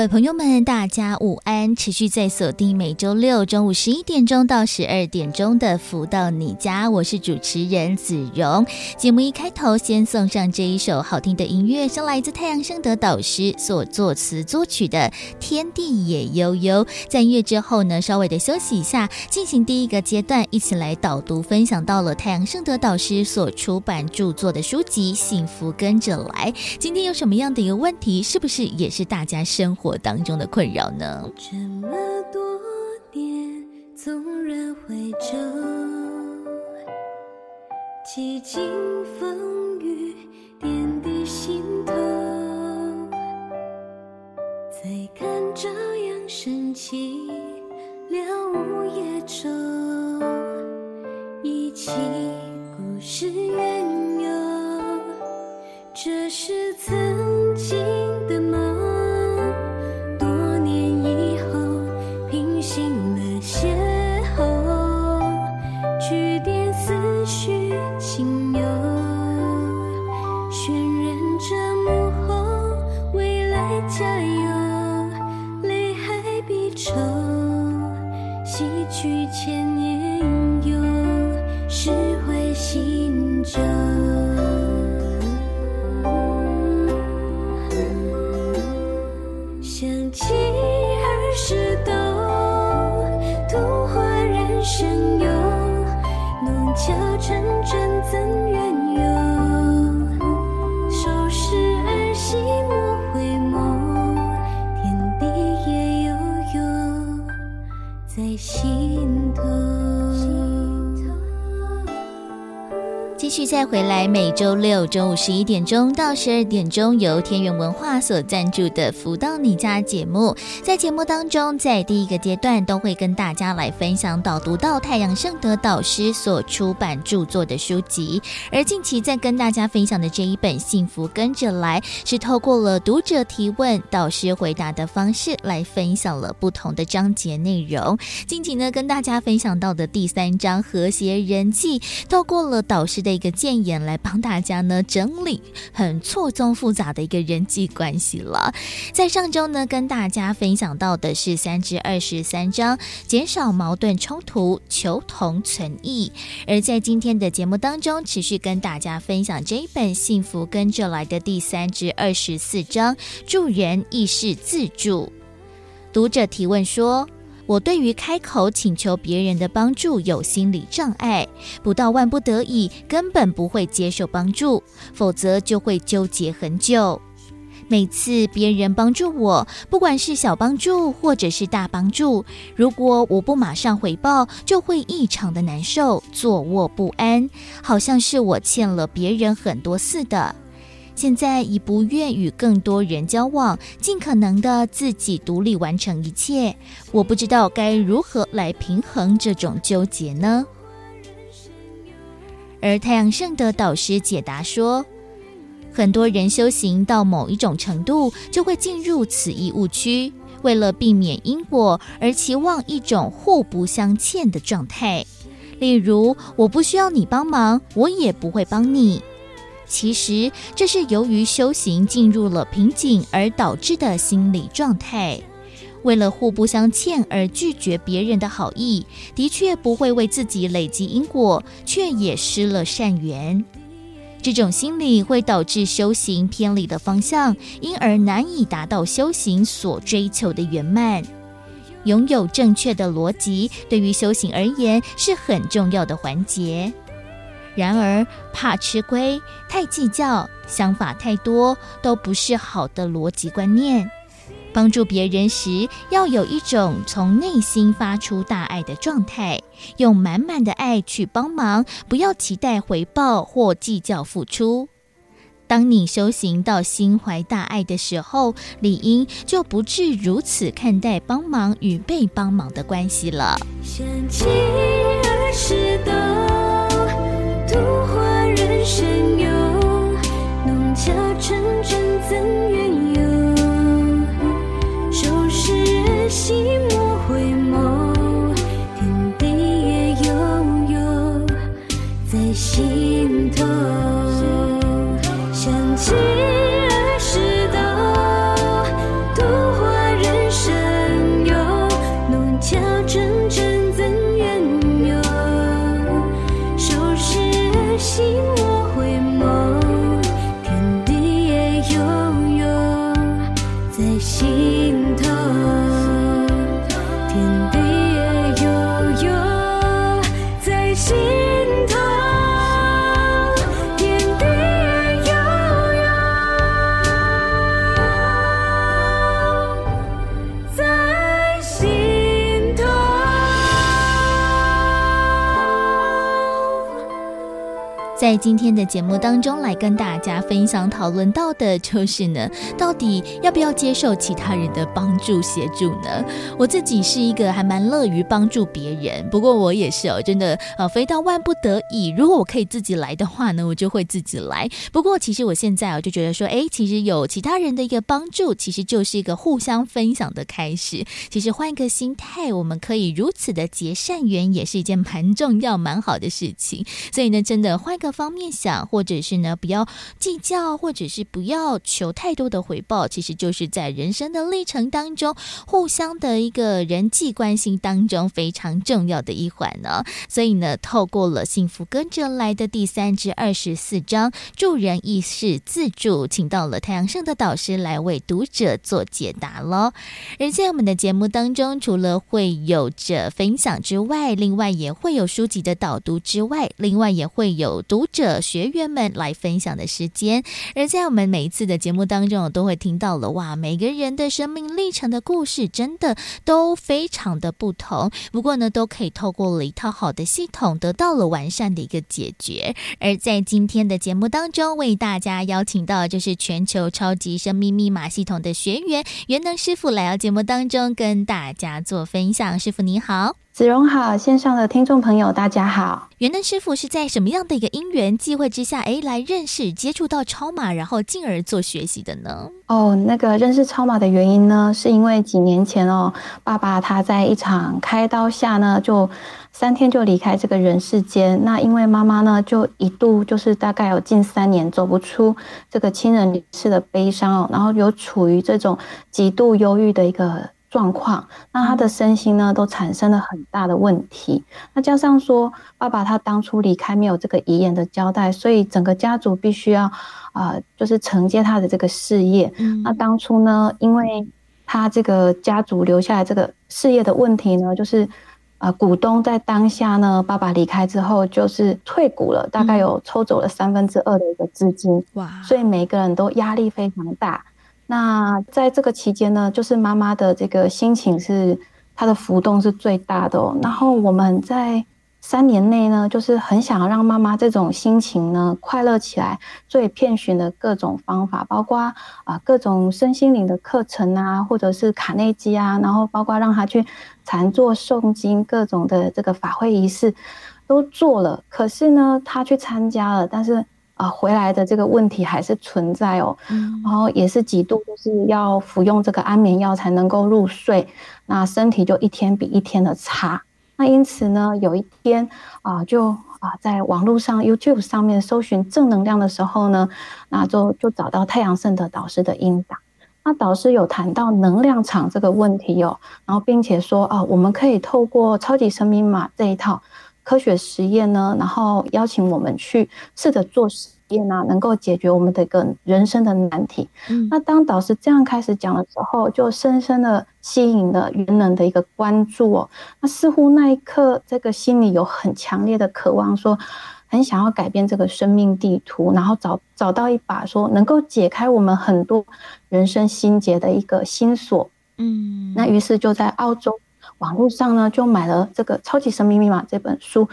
位朋友们，大家午安！持续在锁定每周六中午十一点钟到十二点钟的《福到你家》，我是主持人子荣。节目一开头，先送上这一首好听的音乐，是来自太阳盛德导师所作词作曲的《天地也悠悠》。在音乐之后呢，稍微的休息一下，进行第一个阶段，一起来导读分享到了太阳盛德导师所出版著作的书籍《幸福跟着来》。今天有什么样的一个问题？是不是也是大家生活当中的困扰呢？这么多年，纵然回首，几经风雨，点滴心头，再看朝阳升起，了无夜愁，一起故事缘由，这是曾经的梦。想起儿时的。桥春继续再回来，每周六中午十一点钟到十二点钟，由天元文化所赞助的《福到你家》节目，在节目当中，在第一个阶段都会跟大家来分享导读到太阳盛德导师所出版著作的书籍。而近期在跟大家分享的这一本《幸福跟着来》，是透过了读者提问、导师回答的方式来分享了不同的章节内容。近期呢，跟大家分享到的第三章和谐人际，透过了导师的。一个建言来帮大家呢整理很错综复杂的一个人际关系了。在上周呢，跟大家分享到的是三至二十三章，减少矛盾冲突，求同存异。而在今天的节目当中，持续跟大家分享这一本《幸福跟着来的》第三至二十四章，助人亦是自助。读者提问说。我对于开口请求别人的帮助有心理障碍，不到万不得已，根本不会接受帮助，否则就会纠结很久。每次别人帮助我，不管是小帮助或者是大帮助，如果我不马上回报，就会异常的难受，坐卧不安，好像是我欠了别人很多似的。现在已不愿与更多人交往，尽可能的自己独立完成一切。我不知道该如何来平衡这种纠结呢？而太阳圣德导师解答说，很多人修行到某一种程度，就会进入此一误区，为了避免因果而期望一种互不相欠的状态。例如，我不需要你帮忙，我也不会帮你。其实这是由于修行进入了瓶颈而导致的心理状态。为了互不相欠而拒绝别人的好意，的确不会为自己累积因果，却也失了善缘。这种心理会导致修行偏离的方向，因而难以达到修行所追求的圆满。拥有正确的逻辑，对于修行而言是很重要的环节。然而，怕吃亏、太计较、想法太多，都不是好的逻辑观念。帮助别人时，要有一种从内心发出大爱的状态，用满满的爱去帮忙，不要期待回报或计较付出。当你修行到心怀大爱的时候，理应就不至如此看待帮忙与被帮忙的关系了。想起儿时的山幽，农家村村怎远游？收拾行，莫回眸，天地也悠悠，在西。see 在今天的节目当中，来跟大家分享讨论到的就是呢，到底要不要接受其他人的帮助协助呢？我自己是一个还蛮乐于帮助别人，不过我也是哦，真的呃，非到万不得已，如果我可以自己来的话呢，我就会自己来。不过其实我现在我就觉得说，哎，其实有其他人的一个帮助，其实就是一个互相分享的开始。其实换一个心态，我们可以如此的结善缘，也是一件蛮重要、蛮好的事情。所以呢，真的换一个。方面想，或者是呢，不要计较，或者是不要求太多的回报，其实就是在人生的历程当中，互相的一个人际关系当中非常重要的一环呢。所以呢，透过了幸福跟着来的第三至二十四章助人意识自助，请到了太阳盛的导师来为读者做解答喽。而在我们的节目当中，除了会有着分享之外，另外也会有书籍的导读之外，另外也会有读。读者学员们来分享的时间，而在我们每一次的节目当中，我都会听到了哇，每个人的生命历程的故事真的都非常的不同。不过呢，都可以透过了一套好的系统，得到了完善的一个解决。而在今天的节目当中，为大家邀请到就是全球超级生命密码系统的学员元能师傅来到节目当中，跟大家做分享。师傅你好。子荣好，线上的听众朋友大家好。元能师傅是在什么样的一个因缘际会之下，哎，来认识、接触到超马，然后进而做学习的呢？哦，那个认识超马的原因呢，是因为几年前哦，爸爸他在一场开刀下呢，就三天就离开这个人世间。那因为妈妈呢，就一度就是大概有近三年走不出这个亲人离世的悲伤哦，然后有处于这种极度忧郁的一个。状况，那他的身心呢，都产生了很大的问题。那加上说，爸爸他当初离开没有这个遗言的交代，所以整个家族必须要啊、呃，就是承接他的这个事业。嗯、那当初呢，因为他这个家族留下来这个事业的问题呢，就是呃，股东在当下呢，爸爸离开之后，就是退股了，大概有抽走了三分之二的一个资金。哇！所以每个人都压力非常大。那在这个期间呢，就是妈妈的这个心情是她的浮动是最大的哦。然后我们在三年内呢，就是很想要让妈妈这种心情呢快乐起来，所以遍寻的各种方法，包括啊、各种身心灵的课程啊，或者是卡内基啊，然后包括让她去禅坐诵经，各种的这个法会仪式都做了。可是呢，她去参加了，但是。啊，回来的这个问题还是存在哦，嗯、然后也是几度就是要服用这个安眠药才能够入睡，那身体就一天比一天的差。那因此呢，有一天啊，就啊在网络上 YouTube 上面搜寻正能量的时候呢，那就就找到太阳盛德导师的音档。那导师有谈到能量场这个问题哦，然后并且说啊，我们可以透过超级生命码这一套。科学实验呢，然后邀请我们去试着做实验啊，能够解决我们的一个人生的难题。嗯，那当导师这样开始讲的时候，就深深的吸引了元能的一个关注哦。那似乎那一刻，这个心里有很强烈的渴望，说很想要改变这个生命地图，然后找找到一把说能够解开我们很多人生心结的一个心锁。嗯，那于是就在澳洲。网络上呢，就买了这个《超级神秘密码》这本书，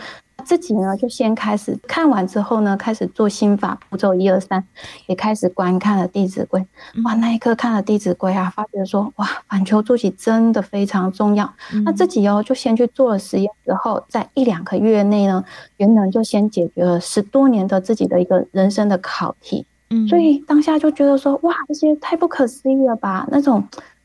自己呢就先开始看完之后呢，开始做心法步骤一二三，也开始观看了《弟子规》。哇，那一刻看了《弟子规》啊，发觉说哇，反求诸己真的非常重要。嗯、那自己哦，就先去做了实验之后，在一两个月内呢，原能就先解决了十多年的自己的一个人生的考题。嗯，所以当下就觉得说哇，这些太不可思议了吧？那种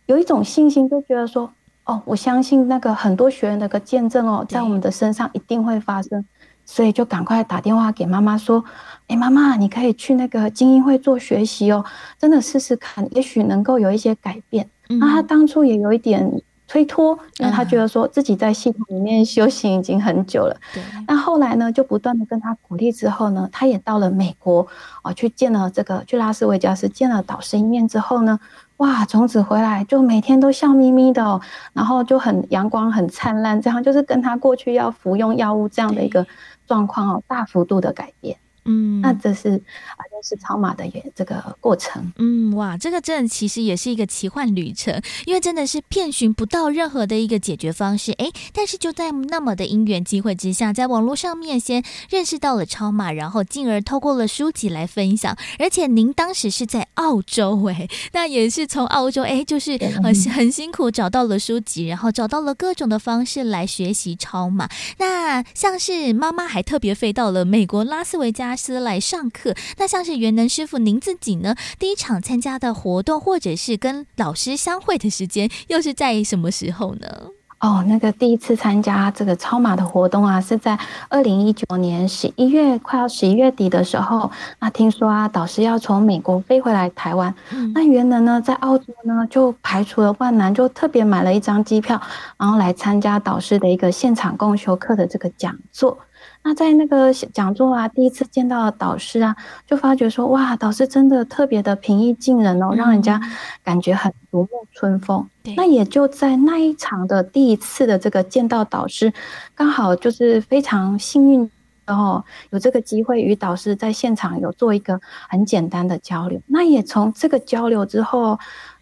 有一种信心，就觉得说。哦，我相信那个很多学员的个见证哦，在我们的身上一定会发生，所以就赶快打电话给妈妈说：“哎，妈妈，你可以去那个精英会做学习哦，真的试试看，也许能够有一些改变。”那他当初也有一点推脱，因为他觉得说自己在系统里面修行已经很久了。对。那后来呢，就不断的跟他鼓励之后呢，他也到了美国啊，去见了这个去拉斯维加斯见了导师一面之后呢，哇，从此回来就每天都笑眯眯的哦，然后就很阳光很灿烂，这样就是跟他过去要服用药物这样的一个状况哦，大幅度的改变。嗯，那这是啊，认识超马的也这个过程。嗯，哇，这个真的其实也是一个奇幻旅程，因为真的是遍寻不到任何的一个解决方式。哎，但是就在那么的因缘机会之下，在网络上面先认识到了超马，然后进而透过了书籍来分享。而且您当时是在澳洲，哎，那也是从澳洲，哎，就是很很辛苦找到了书籍，然后找到了各种的方式来学习超马。那像是妈妈还特别飞到了美国拉斯维加斯来上课，那像是元能师傅，您自己呢？第一场参加的活动，或者是跟老师相会的时间，又是在什么时候呢？哦，那个第一次参加这个超马的活动啊，是在二零一九年十一月，快要十一月底的时候。那听说啊，导师要从美国飞回来台湾，嗯、那元能呢，在澳洲呢，就排除了万难，就特别买了一张机票，然后来参加导师的一个现场共修课的这个讲座。那在那个讲座啊，第一次见到导师啊，就发觉说，哇，导师真的特别的平易近人哦，让人家感觉很如沐春风。对那也就在那一场的第一次的这个见到导师，刚好就是非常幸运，然后有这个机会与导师在现场有做一个很简单的交流。那也从这个交流之后，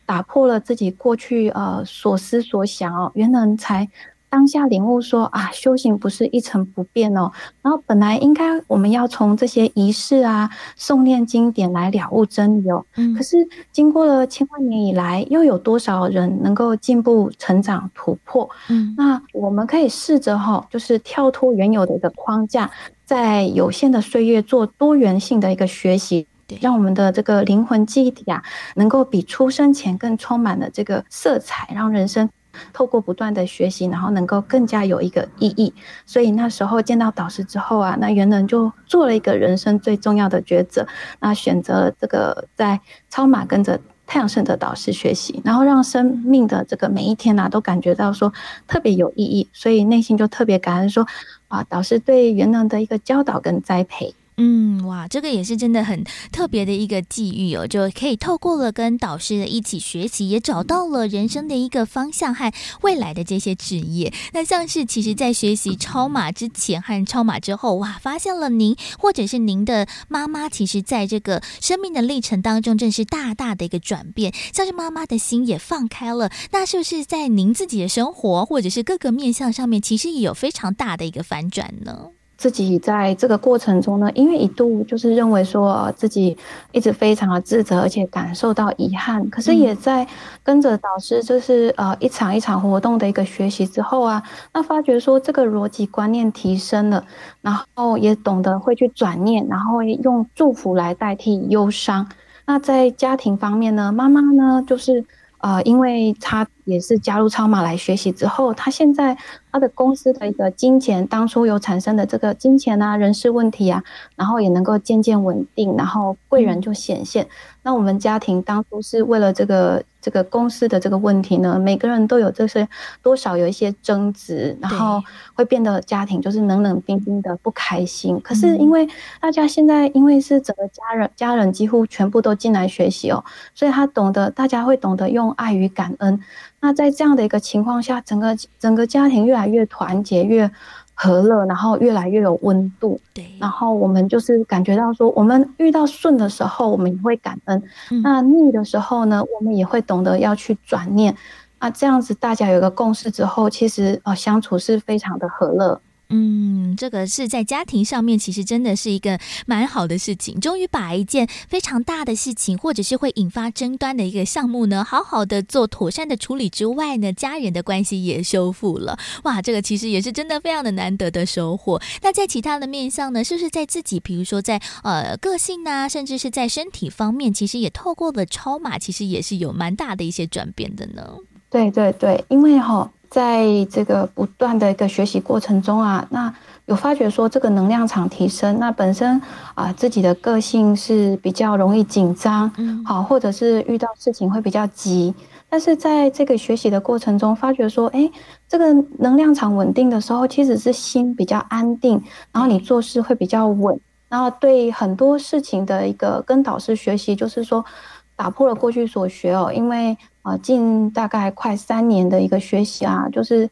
打破了自己过去呃所思所想哦，元能才。当下领悟说啊，修行不是一成不变哦。然后本来应该我们要从这些仪式啊、诵念经典来了悟真理哦。嗯。可是经过了千万年以来，又有多少人能够进步、成长、突破？嗯。那我们可以试着哈，就是跳脱原有的一个框架，在有限的岁月做多元性的一个学习，让我们的这个灵魂记忆体啊，能够比出生前更充满了这个色彩，让人生。透过不断的学习，然后能够更加有一个意义。所以那时候见到导师之后啊，那元能就做了一个人生最重要的抉择，那选择这个在超马跟着太阳盛德导师学习，然后让生命的这个每一天呐、都感觉到说特别有意义。所以内心就特别感恩说啊，导师对元能的一个教导跟栽培。嗯，哇，这个也是真的很特别的一个际遇哦，就可以透过了跟导师的一起学习，也找到了人生的一个方向和未来的这些职业。那像是其实，在学习超马之前和超马之后，哇，发现了您或者是您的妈妈，其实在这个生命的历程当中，正是大大的一个转变，像是妈妈的心也放开了。那是不是在您自己的生活或者是各个面向上面，其实也有非常大的一个反转呢？自己在这个过程中呢，因为一度就是认为说自己一直非常的自责，而且感受到遗憾。可是也在跟着导师，就是呃一场一场活动的一个学习之后啊，那发觉说这个逻辑观念提升了，然后也懂得会去转念，然后用祝福来代替忧伤。那在家庭方面呢，妈妈呢就是呃，因为他也是加入超马来学习之后，他现在。他的公司的一个金钱当初有产生的这个金钱啊、人事问题啊，然后也能够渐渐稳定，然后贵人就显现。那我们家庭当初是为了这个这个公司的这个问题呢，每个人都有这些多少有一些争执，然后会变得家庭就是冷冷冰冰的不开心。可是因为大家现在因为是整个家人家人几乎全部都进来学习哦，所以他懂得大家会懂得用爱与感恩。那在这样的一个情况下，整个整个家庭越来越团结，越和乐，然后越来越有温度。对，然后我们就是感觉到说，我们遇到顺的时候，我们也会感恩；嗯、那逆的时候呢，我们也会懂得要去转念。那这样子大家有一个共识之后，其实呃相处是非常的和乐。嗯，这个是在家庭上面，其实真的是一个蛮好的事情。终于把一件非常大的事情，或者是会引发争端的一个项目呢，好好的做妥善的处理之外呢，家人的关系也修复了。哇，这个其实也是真的非常的难得的收获。那在其他的面向呢，是不是在自己，比如说在呃个性啊，甚至是在身体方面，其实也透过了超马，其实也是有蛮大的一些转变的呢？对对对，因为哈、在这个不断的一个学习过程中啊，那有发觉说这个能量场提升，那本身啊自己的个性是比较容易紧张，好，或者是遇到事情会比较急，但是在这个学习的过程中，发觉说，哎，这个能量场稳定的时候，其实是心比较安定，然后你做事会比较稳，然后对很多事情的一个跟导师学习，就是说打破了过去所学哦，因为呃近大概快三年的一个学习啊，就是。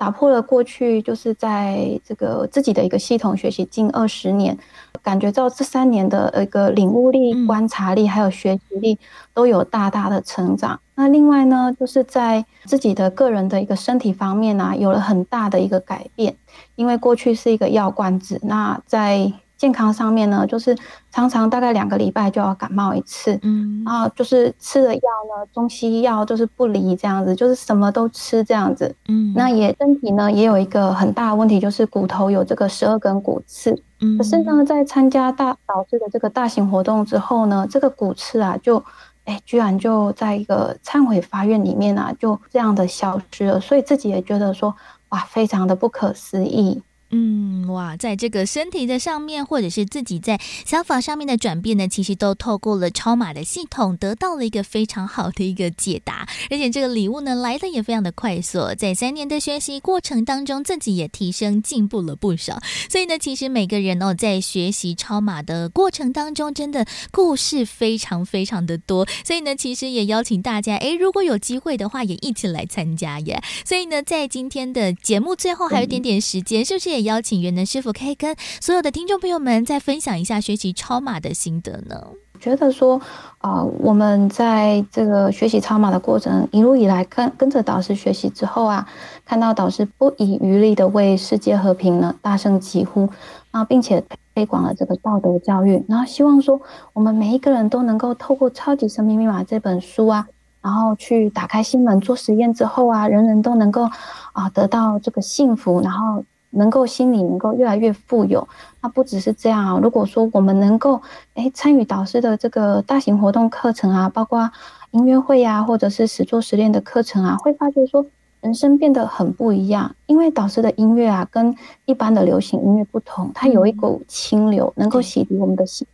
打破了过去，就是在这个自己的一个系统学习近二十年，感觉到这三年的一个领悟力、观察力还有学习力都有大大的成长。那另外呢，就是在自己的个人的一个身体方面啊，有了很大的一个改变，因为过去是一个药罐子，那在。健康上面呢，就是常常大概两个礼拜就要感冒一次，嗯，然后就是吃的药呢，中西药就是不离这样子，就是什么都吃这样子，嗯，那也身体呢也有一个很大的问题，就是骨头有这个十二根骨刺，嗯，可是呢，在参加大导致的这个大型活动之后呢，这个骨刺啊就，哎，居然就在一个忏悔法院里面啊，就这样的消失了，所以自己也觉得说，哇，非常的不可思议。嗯，哇，在这个身体的上面，或者是自己在想法上面的转变呢，其实都透过了超马的系统，得到了一个非常好的一个解答。而且这个礼物呢，来的也非常的快速，在三年的学习过程当中，自己也提升进步了不少。所以呢，其实每个人哦，在学习超马的过程当中，真的故事非常非常的多。所以呢，其实也邀请大家，诶，如果有机会的话，也一起来参加耶。所以呢，在今天的节目最后还有一点点时间，是不是？邀请元能师傅可以跟所有的听众朋友们再分享一下学习超马的心得呢？觉得说，啊、我们在这个学习超马的过程，一路以来跟跟着导师学习之后啊，看到导师不遗余力的为世界和平呢大声疾呼，啊，并且推广了这个道德教育，然后希望说我们每一个人都能够透过《超级生命密码》这本书啊，然后去打开心门做实验之后啊，人人都能够啊得到这个幸福，然后。能够心里能够越来越富有，那不只是这样啊。如果说我们能够诶参与导师的这个大型活动课程啊，包括音乐会啊，或者是实作实练的课程啊，会发觉说人生变得很不一样。因为导师的音乐啊，跟一般的流行音乐不同，它有一股清流，能够洗涤我们的心。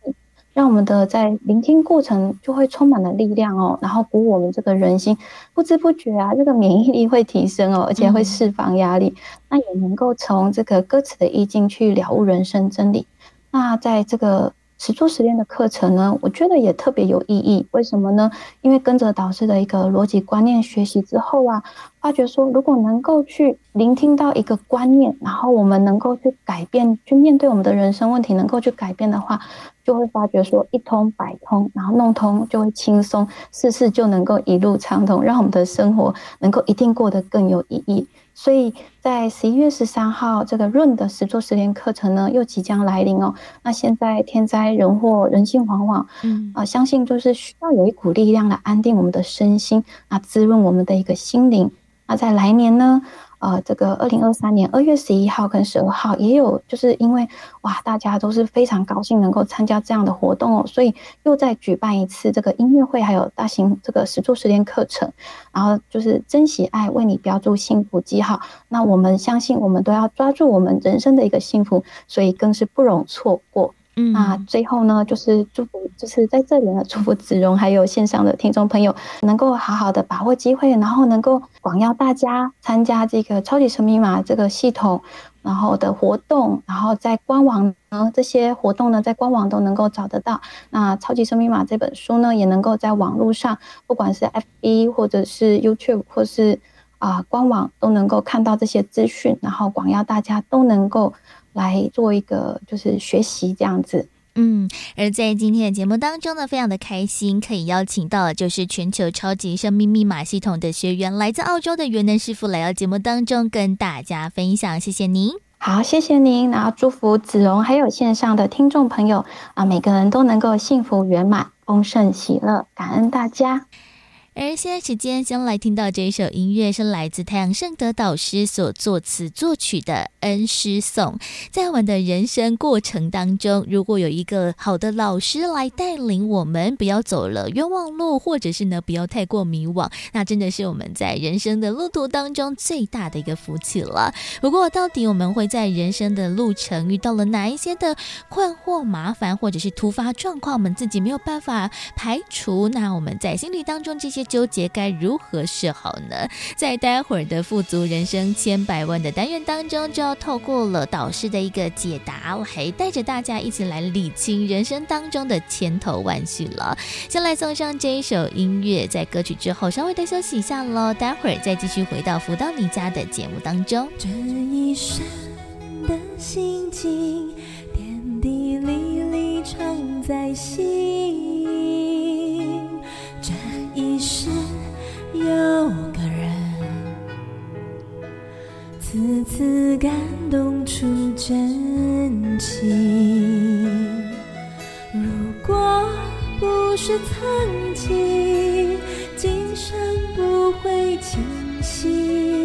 让我们的在聆听过程就会充满了力量哦，然后鼓舞我们这个人心，不知不觉啊，这个免疫力会提升哦，而且会释放压力，那也能够从这个歌词的意境去了悟人生真理。那在这个。实作实练的课程呢，我觉得也特别有意义。为什么呢？因为跟着导师的一个逻辑观念学习之后啊，发觉说，如果能够去聆听到一个观念，然后我们能够去改变，去面对我们的人生问题，能够去改变的话，就会发觉说一通百通，然后弄通就会轻松，事事就能够一路畅通，让我们的生活能够一定过得更有意义。所以在十一月十三号这个润的十座十年课程呢，又即将来临哦。那现在天灾人祸人心惶惶，嗯啊，相信就是需要有一股力量来安定我们的身心，啊，滋润我们的一个心灵。那在来年呢？呃，这个二零二三年二月十一号跟十二号也有，就是因为哇，大家都是非常高兴能够参加这样的活动哦，所以又再举办一次这个音乐会，还有大型这个实作实练课程，然后就是珍惜爱，为你标注幸福记号。那我们相信，我们都要抓住我们人生的一个幸福，所以更是不容错过。那最后呢，就是祝福，就是在这里呢，祝福子荣还有线上的听众朋友，能够好好的把握机会，然后能够广邀大家参加这个超级生命密码这个系统，然后的活动，然后在官网呢，这些活动呢，在官网都能够找得到。那超级生命密码这本书呢，也能够在网络上，不管是 FB 或者是 YouTube 或是啊、官网，都能够看到这些资讯，然后广邀大家都能够。来做一个就是学习这样子，嗯，而在今天的节目当中呢，非常的开心可以邀请到就是全球超级生命密码系统的学员，来自澳洲的元能师傅来到节目当中跟大家分享，谢谢您。好，谢谢您，然后祝福子荣还有线上的听众朋友啊，每个人都能够幸福圆满、丰盛喜乐，感恩大家。而现在时间，将来听到这一首音乐，是来自太阳盛德导师所作词作曲的《恩师颂》。在我们的人生过程当中，如果有一个好的老师来带领我们，不要走了冤枉路，或者是呢，不要太过迷惘，那真的是我们在人生的路途当中最大的一个福气了。不过，到底我们会在人生的路程遇到了哪一些的困惑、麻烦，或者是突发状况，我们自己没有办法排除？那我们在心理当中这些。纠结该如何是好呢？在待会儿的富足人生千百万的单元当中，就要透过了导师的一个解答，来带着大家一起来理清人生当中的千头万绪了。先来送上这一首音乐，在歌曲之后稍微的休息一下喽，待会儿再继续回到福到你家的节目当中。这一生的心情，点滴滴里藏在心。一生有个人，次次感动出真情。如果不是曾经，今生不会清醒。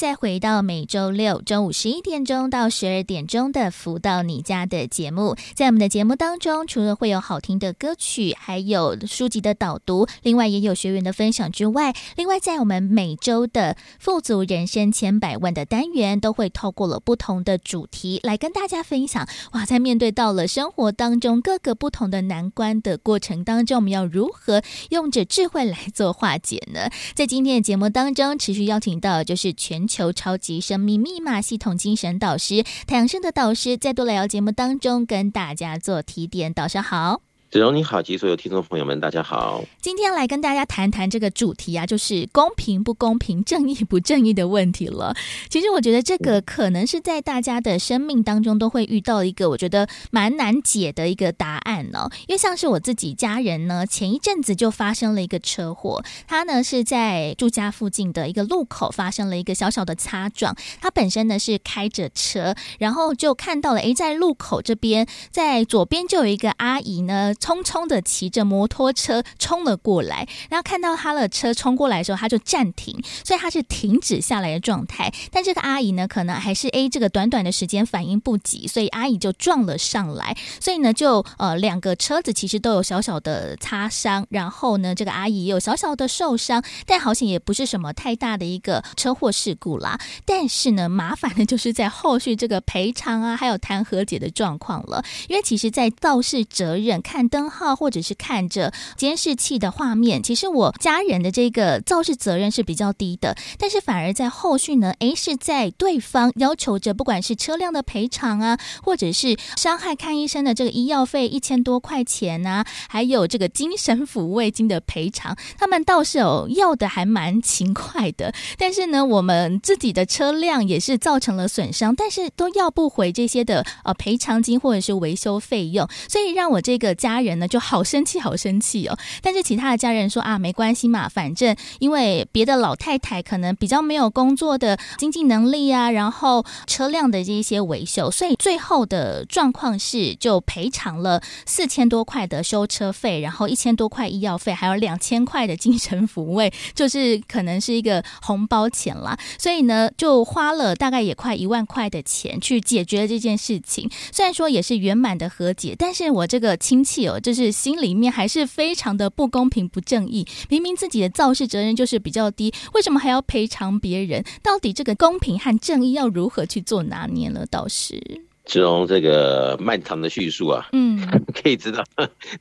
再回到每周六中午十一点钟到十二点钟的“福到你家”的节目，在我们的节目当中，除了会有好听的歌曲，还有书籍的导读，另外也有学员的分享之外，另外在我们每周的“富足人生千百万”的单元，都会透过了不同的主题来跟大家分享。哇，在面对到了生活当中各个不同的难关的过程当中，我们要如何用着智慧来做化解呢？在今天的节目当中，持续邀请到就是。全求超级生命密码系统精神导师太阳升的导师，在多来聊节目当中跟大家做提点。导师好。子荣你好，及所有听众朋友们，大家好。今天来跟大家谈谈这个主题啊，就是公平不公平、正义不正义的问题了。其实我觉得这个可能是在大家的生命当中都会遇到一个我觉得蛮难解的一个答案呢。因为像是我自己家人呢，前一阵子就发生了一个车祸，他呢是在住家附近的一个路口发生了一个小小的擦撞。他本身呢是开着车，然后就看到了，诶，在路口这边，在左边就有一个阿姨呢。匆匆的骑着摩托车冲了过来，然后看到他的车冲过来的时候，他就暂停，所以他是停止下来的状态。但这个阿姨呢，可能还是 A 这个短短的时间反应不及，所以阿姨就撞了上来。所以呢，就呃两个车子其实都有小小的擦伤，然后呢，这个阿姨也有小小的受伤，但好险也不是什么太大的一个车祸事故啦。但是呢，麻烦的就是在后续这个赔偿啊，还有谈和解的状况了，因为其实，在肇事责任看。灯号或者是看着监视器的画面，其实我家人的这个肇事责任是比较低的，但是反而在后续呢，诶，是在对方要求着，不管是车辆的赔偿啊，或者是伤害看医生的这个医药费一千多块钱啊，还有这个精神抚慰金的赔偿，他们倒是有要的还蛮勤快的，但是呢，我们自己的车辆也是造成了损伤，但是都要不回这些的呃赔偿金或者是维修费用，所以让我这个家。人呢就好生气，好生气哦。但是其他的家人说啊，没关系嘛，反正因为别的老太太可能比较没有工作的经济能力啊，然后车辆的这一些维修，所以最后的状况是就赔偿了四千多块的修车费，然后一千多块医药费，还有两千块的精神抚慰，就是可能是一个红包钱啦。所以呢，就花了大概也快一万块的钱去解决了这件事情。虽然说也是圆满的和解，但是我这个亲戚，就是心里面还是非常的不公平、不正义。明明自己的肇事责任就是比较低，为什么还要赔偿别人？到底这个公平和正义要如何去做拿捏呢？倒是志荣这个漫长的叙述啊，嗯，可以知道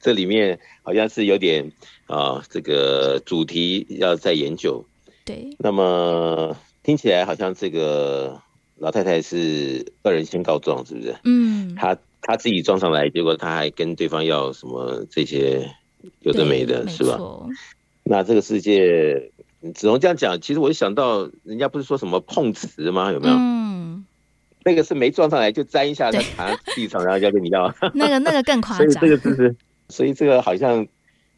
这里面好像是有点啊，这个主题要再研究。对，那么听起来好像这个。老太太是恶人先告状，是不是？嗯，她她自己撞上来，结果他还跟对方要什么这些有的没的，是吧？那这个世界只能这样讲。其实我就想到，人家不是说什么碰瓷吗？有没有？嗯，那个是没撞上来就粘一下，在地上，然后要跟你要。那个那个更夸张。所以这个就是，所以这个好像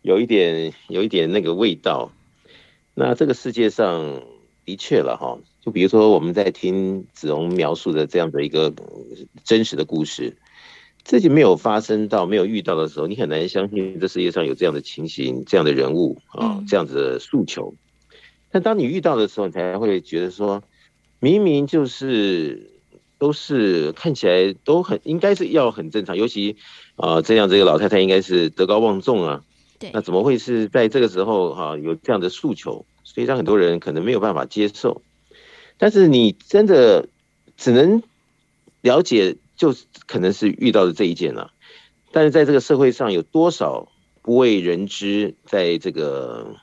有一点有一点那个味道。那这个世界上的确了哈。就比如说，我们在听子龙描述的这样的一个真实的故事，自己没有发生到、没有遇到的时候，你很难相信这世界上有这样的情形、这样的人物啊、这样子的诉求。但当你遇到的时候，你才会觉得说，明明就是都是看起来都很应该是要很正常，尤其啊这样这个老太太应该是德高望重啊，对，那怎么会是在这个时候哈有这样的诉求？所以让很多人可能没有办法接受。但是你真的只能了解，就可能是遇到的这一件了。但是在这个社会上，有多少不为人知，在这个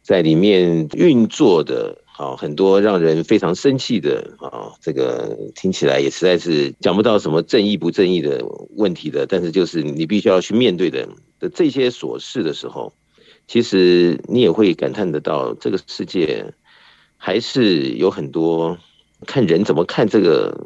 在里面运作的，啊，很多让人非常生气的啊，这个听起来也实在是讲不到什么正义不正义的问题的。但是就是你必须要去面对的的这些琐事的时候，其实你也会感叹得到这个世界。还是有很多看人怎么看这个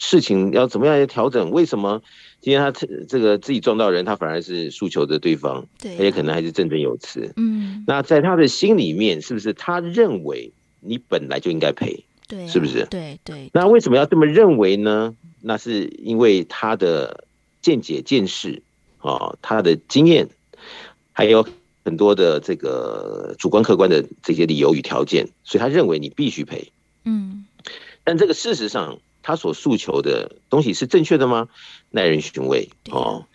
事情，要怎么样来调整？为什么今天他这个自己撞到人，他反而是诉求的对方？对，他也可能还是振振有词。嗯，那在他的心里面，是不是他认为你本来就应该赔？对，是不是？对对。那为什么要这么认为呢？那是因为他的见解、见识啊，他的经验，还有。很多的这个主观客观的这些理由与条件，所以他认为你必须赔。嗯，但这个事实上，他所诉求的东西是正确的吗？耐人寻味哦。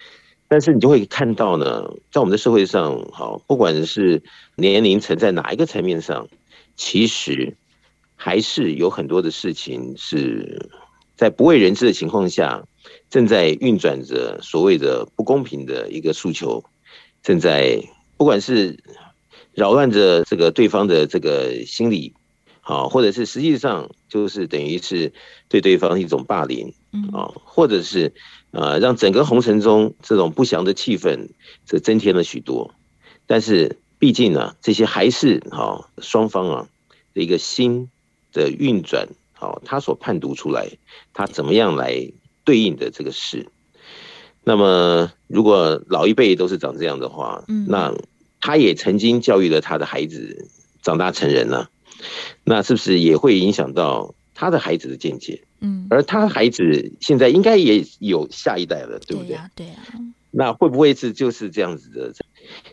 但是你就会看到呢，在我们的社会上，好，不管是年龄层在哪一个层面上，其实还是有很多的事情是在不为人知的情况下，正在运转着所谓的不公平的一个诉求，正在。不管是扰乱着这个对方的这个心理，好，或者是实际上就是等于是对对方一种霸凌，啊，或者是呃让整个红尘中这种不祥的气氛这增添了许多。但是毕竟呢，这些还是好双方啊的一个心的运转，好，他所判读出来，他怎么样来对应的这个事。那么，如果老一辈都是长这样的话，嗯，那他也曾经教育了他的孩子长大成人了，那是不是也会影响到他的孩子的见解？嗯，而他孩子现在应该也有下一代了，对不对？对啊，对啊。那会不会是就是这样子的？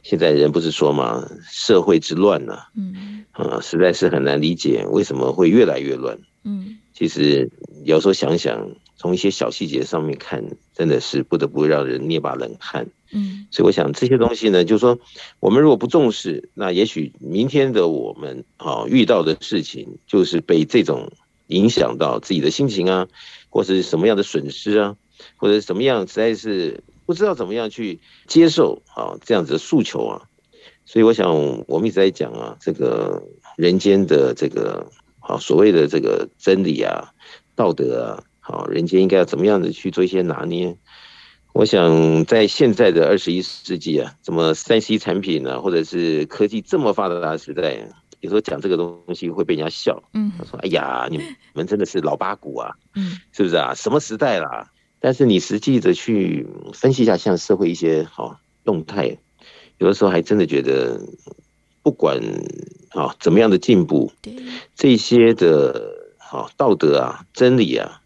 现在人不是说嘛，社会之乱呢？嗯，啊，实在是很难理解为什么会越来越乱。嗯，其实有时候想想。从一些小细节上面看，真的是不得不让人捏把冷汗。嗯，所以我想这些东西呢，就是说，我们如果不重视，那也许明天的我们啊遇到的事情，就是被这种影响到自己的心情啊，或是什么样的损失啊，或者什么样，实在是不知道怎么样去接受啊这样子的诉求啊。所以我想，我们一直在讲啊，这个人间的这个啊所谓的这个真理啊、道德啊。好，人间应该要怎么样的去做一些拿捏？我想在现在的二十一世纪啊，怎么三 C 产品呢、啊，或者是科技这么发达的时代，有时候讲这个东西会被人家笑。嗯，他说：“哎呀，你们真的是老八股啊，嗯，是不是啊？什么时代啦？”但是你实际的去分析一下，像社会一些好动态，有的时候还真的觉得，不管啊怎么样的进步，对这些的啊道德啊真理啊。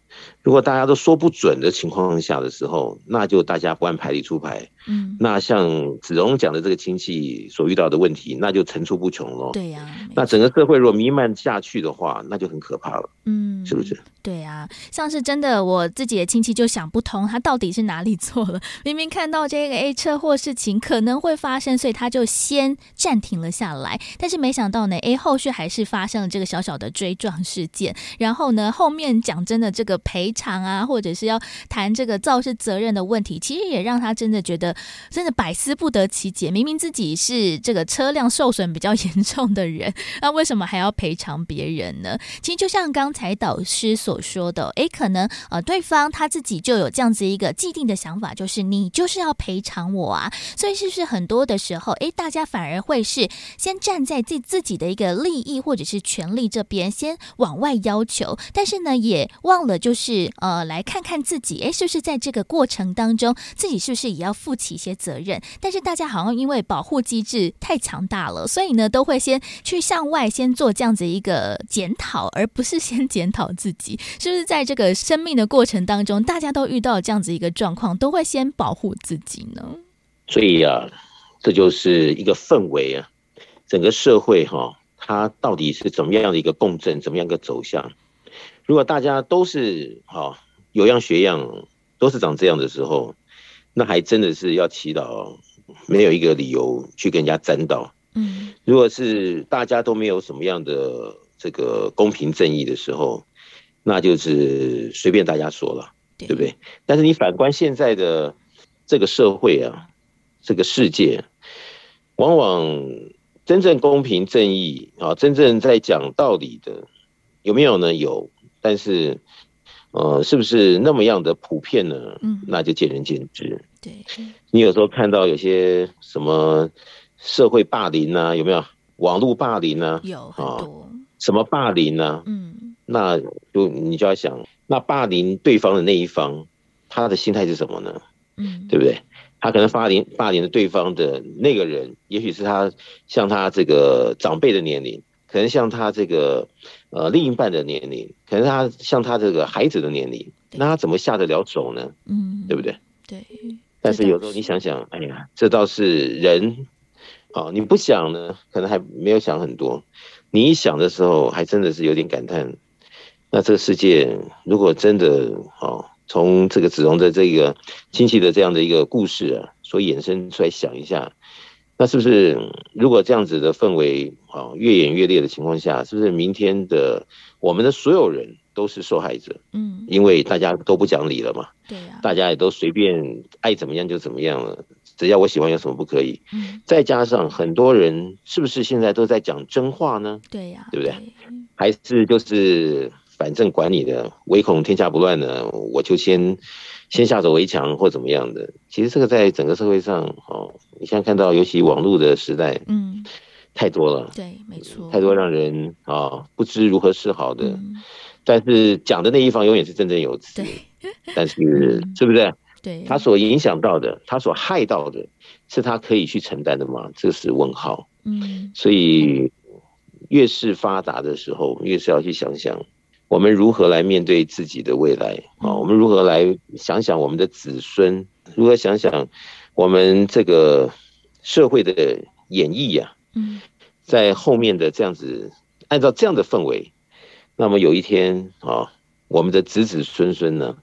如果大家都说不准的情况下的时候，那就大家不按牌理出牌。嗯，那像子荣讲的这个亲戚所遇到的问题，那就层出不穷喽。对呀，那整个社会如果弥漫下去的话，那就很可怕了。嗯，是不是？对啊，像是真的，我自己的亲戚就想不通，他到底是哪里错了？明明看到这个 A 车祸事情可能会发生，所以他就先暂停了下来。但是没想到呢，，A，后续还是发生了这个小小的追撞事件。然后呢，后面讲真的，这个赔偿啊，或者是要谈这个肇事责任的问题，其实也让他真的觉得。真的百思不得其解，明明自己是这个车辆受损比较严重的人，那为什么还要赔偿别人呢？其实就像刚才导师所说的，诶，可能呃对方他自己就有这样子一个既定的想法，就是你就是要赔偿我啊，所以是不是很多的时候，诶，大家反而会是先站在自自己的一个利益或者是权利这边，先往外要求，但是呢，也忘了就是呃来看看自己，诶，是不是在这个过程当中，自己是不是也要负起一些。责任，但是大家好像因为保护机制太强大了，所以呢，都会先去向外先做这样子一个检讨，而不是先检讨自己。是不是在这个生命的过程当中，大家都遇到这样子一个状况，都会先保护自己呢？所以啊，这就是一个氛围啊，整个社会哈、它到底是怎么样的一个共振，怎么样一个走向？如果大家都是哈、啊、有样学样，都是长这样的时候。那还真的是要祈祷，没有一个理由去跟人家沾到。嗯，如果是大家都没有什么样的这个公平正义的时候，那就是随便大家说了，对不对？但是你反观现在的这个社会啊，这个世界，往往真正公平正义啊，真正在讲道理的有没有呢？有，但是。呃，是不是那么样的普遍呢？嗯，那就见仁见智。对，你有时候看到有些什么社会霸凌啊，有没有网络霸凌啊？有很多。什么霸凌啊？嗯，那就你就要想，那霸凌对方的那一方，他的心态是什么呢？嗯，对不对？他可能霸凌霸凌的对方的那个人，也许是他像他这个长辈的年龄。可能像他这个呃另一半的年龄，可能他像他这个孩子的年龄，那他怎么下得了手呢？嗯，对不对？对。但是有时候你想想，哎呀，这倒是人，哦，你不想呢，可能还没有想很多。你一想的时候，还真的是有点感叹。那这个世界，如果真的哦，从这个子龙的这个亲戚的这样的一个故事啊，所衍生出来想一下。那是不是如果这样子的氛围啊越演越烈的情况下，是不是明天的我们的所有人都是受害者？嗯，因为大家都不讲理了嘛。对呀，大家也都随便爱怎么样就怎么样了，只要我喜欢有什么不可以？嗯，再加上很多人是不是现在都在讲真话呢？对呀，对不对？还是就是反正管你的，唯恐天下不乱呢，我就先。先下手为强或怎么样的，其实这个在整个社会上，哦，你现在看到，尤其网络的时代，嗯，太多了，对，没错，太多让人啊、哦、不知如何是好的，嗯、但是讲的那一方永远是振振有词，对，但是是不是？对，他所影响到的，他所害到的，是他可以去承担的吗？这是问号，嗯，所以越是发达的时候，越是要去想想。我们如何来面对自己的未来啊？我们如何来想想我们的子孙？如何想想我们这个社会的演绎呀？嗯，在后面的这样子，按照这样的氛围，那么有一天啊，我们的子子孙孙呢，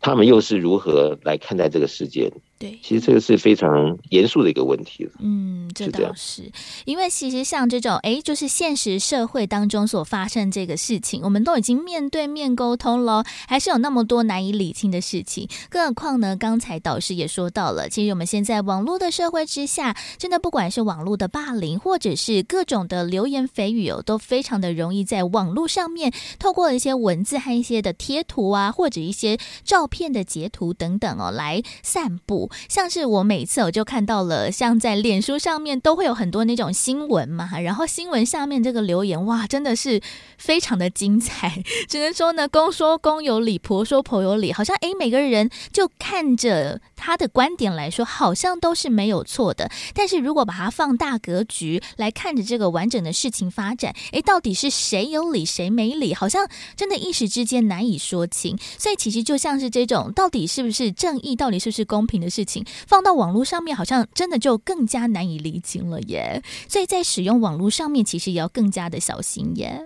他们又是如何来看待这个世界？对，其实这个是非常严肃的一个问题了。嗯，这倒是，是因为其实像这种，哎，就是现实社会当中所发生这个事情，我们都已经面对面沟通了，还是有那么多难以理清的事情。更何况呢，刚才导师也说到了，其实我们现在网络的社会之下，真的不管是网络的霸凌，或者是各种的流言蜚语哦，都非常的容易在网络上面透过一些文字和一些的贴图啊，或者一些照片的截图等等哦，来散布。像是我每次我就看到了，像在脸书上面都会有很多那种新闻嘛，然后新闻下面这个留言哇，真的是非常的精彩，只能说呢，公说公有理，婆说婆有理，好像诶，每个人就看着他的观点来说，好像都是没有错的，但是如果把它放大格局来看着这个完整的事情发展，诶，到底是谁有理谁没理，好像真的一时之间难以说清，所以其实就像是这种到底是不是正义，到底是不是公平的事情，放到网络上面，好像真的就更加难以厘清了耶。所以在使用网络上面，其实也要更加的小心耶。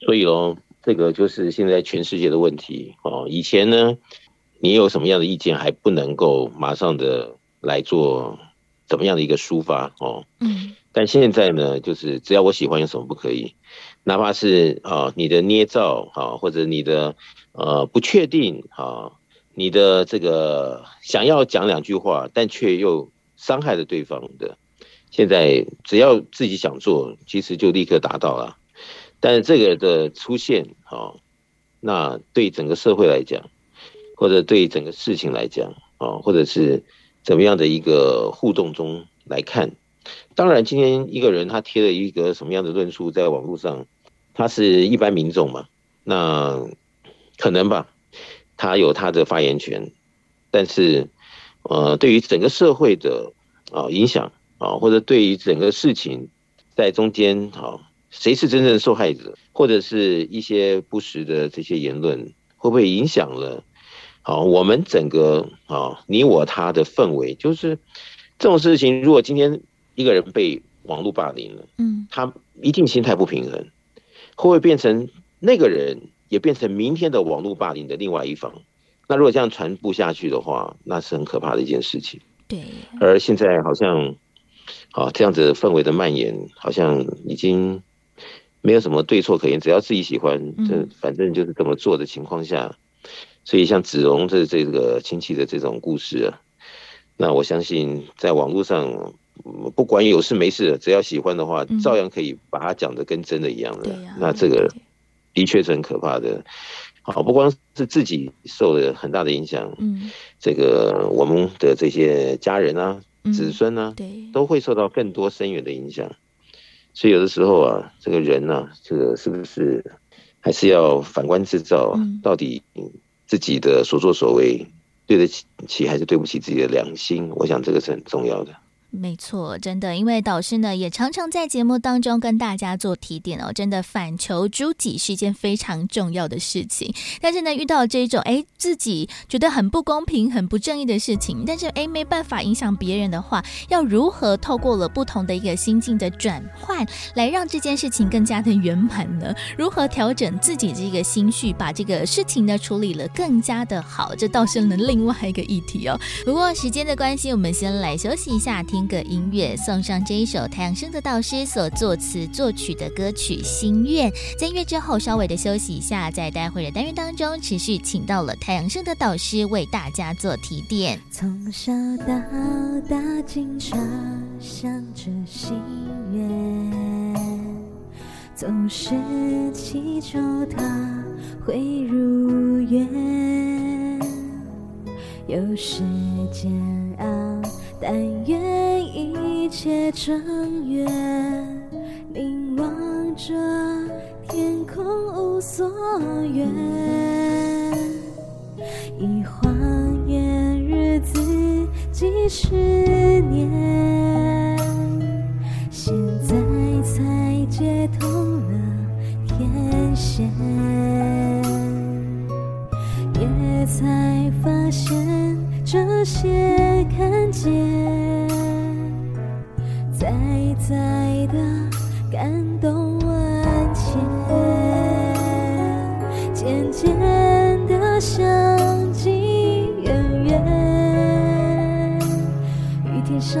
所以哦，这个就是现在全世界的问题哦。以前呢，你有什么样的意见，还不能够马上的来做怎么样的一个抒发哦。嗯。但现在呢，就是只要我喜欢，有什么不可以？哪怕是啊，你的捏造啊，或者你的呃不确定啊，你的这个想要讲两句话，但却又伤害了对方的，现在只要自己想做，其实就立刻达到了。但是这个的出现啊，那对整个社会来讲，或者对整个事情来讲啊，或者是怎么样的一个互动中来看，当然今天一个人他贴了一个什么样的论述在网络上。他是一般民众嘛，那可能吧，他有他的发言权，但是，呃，对于整个社会的啊影响啊，或者对于整个事情在中间啊，谁是真正的受害者，或者是一些不实的这些言论，会不会影响了啊我们整个啊你我他的氛围？就是这种事情，如果今天一个人被网络霸凌了，嗯，他一定心态不平衡。会不会变成那个人也变成明天的网络霸凌的另外一方？那如果这样传播下去的话，那是很可怕的一件事情。对。而现在好像，啊，这样子氛围的蔓延，好像已经没有什么对错可言，只要自己喜欢，这反正就是这么做的情况下，所以像子荣这这个亲戚的这种故事啊，那我相信在网络上。不管有事没事，只要喜欢的话，照样可以把它讲的跟真的一样的。嗯啊、那这个的确是很可怕的。好，不光是自己受了很大的影响，嗯，这个我们的这些家人啊、嗯、子孙啊，对，都会受到更多深远的影响。所以有的时候啊，这个人呢、啊，这个是不是还是要反观自照，嗯、到底自己的所作所为对得起还是对不起自己的良心？我想这个是很重要的。没错，真的，因为导师呢也常常在节目当中跟大家做提点哦，真的反求诸己是一件非常重要的事情。但是呢，遇到这种哎自己觉得很不公平、很不正义的事情，但是哎没办法影响别人的话，要如何透过了不同的一个心境的转换，来让这件事情更加的圆满呢？如何调整自己这个心绪，把这个事情呢处理了更加的好？这倒是了另外一个议题哦。不过时间的关系，我们先来休息一下，听。个音乐送上这一首太阳升的导师所作词作曲的歌曲《心愿》。在音乐之后稍微的休息一下，在待会的单元当中持续请到了太阳升的导师为大家做提点。从小到大经常想着心愿，总是祈求它会如愿，有时煎熬。但愿一切正圆，凝望着天空无所愿，一晃眼日子几十年，现在才接通了天线，也才发现这些。看见，在的感动万千，渐渐的相近远远，雨天上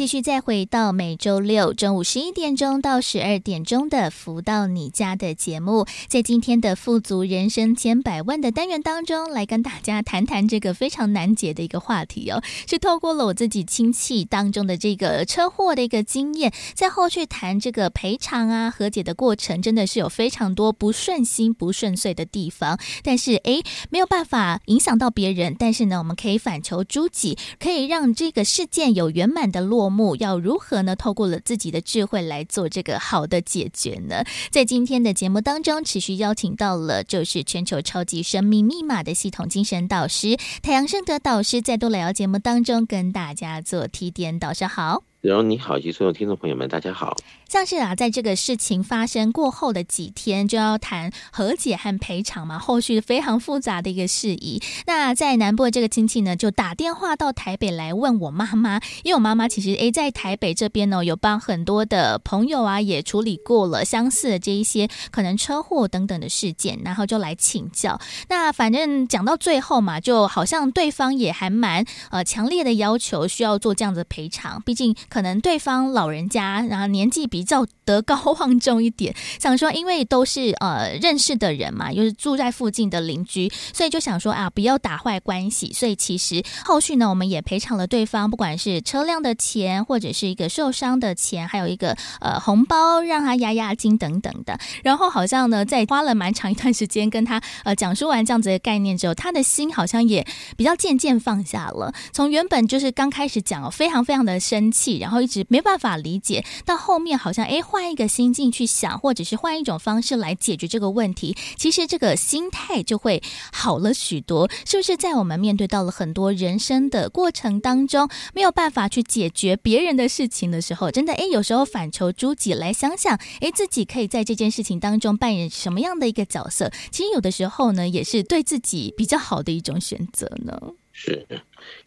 继续再回到每周六中午十一点钟到十二点钟的《福到你家》的节目，在今天的“富足人生千百万”的单元当中，来跟大家谈谈这个非常难解的一个话题哦。是透过了我自己亲戚当中的这个车祸的一个经验，在后续谈这个赔偿啊、和解的过程，真的是有非常多不顺心、不顺遂的地方。但是诶，没有办法影响到别人，但是呢，我们可以反求诸己，可以让这个事件有圆满的落。目要如何呢？透过了自己的智慧来做这个好的解决呢？在今天的节目当中，持续邀请到了就是全球超级生命密码的系统精神导师太阳盛德导师，在多来到节目当中跟大家做提点。导师好。然后你好，及所有听众朋友们，大家好。像是啊，在这个事情发生过后的几天，就要谈和解和赔偿嘛，后续非常复杂的一个事宜。那在南部的这个亲戚呢，就打电话到台北来问我妈妈，因为我妈妈其实诶，在台北这边呢，有帮很多的朋友啊，也处理过了相似的这一些可能车祸等等的事件，然后就来请教。那反正讲到最后嘛，就好像对方也还蛮呃强烈的要求需要做这样子的赔偿，毕竟。可能对方老人家，然后年纪比比较德高望重一点，想说因为都是呃认识的人嘛，又是住在附近的邻居，所以就想说啊，不要打坏关系。所以其实后续呢，我们也赔偿了对方，不管是车辆的钱，或者是一个受伤的钱，还有一个呃红包让他压压惊等等的。然后好像呢，在花了蛮长一段时间跟他呃讲述完这样子的概念之后，他的心好像也比较渐渐放下了。从原本就是刚开始讲哦，非常非常的生气。然后一直没办法理解，到后面好好像哎，换一个心境去想，或者是换一种方式来解决这个问题，其实这个心态就会好了许多。是不是在我们面对到了很多人生的过程当中，没有办法去解决别人的事情的时候，真的哎，有时候反求诸己来想想，哎，自己可以在这件事情当中扮演什么样的一个角色？其实有的时候呢，也是对自己比较好的一种选择呢。是。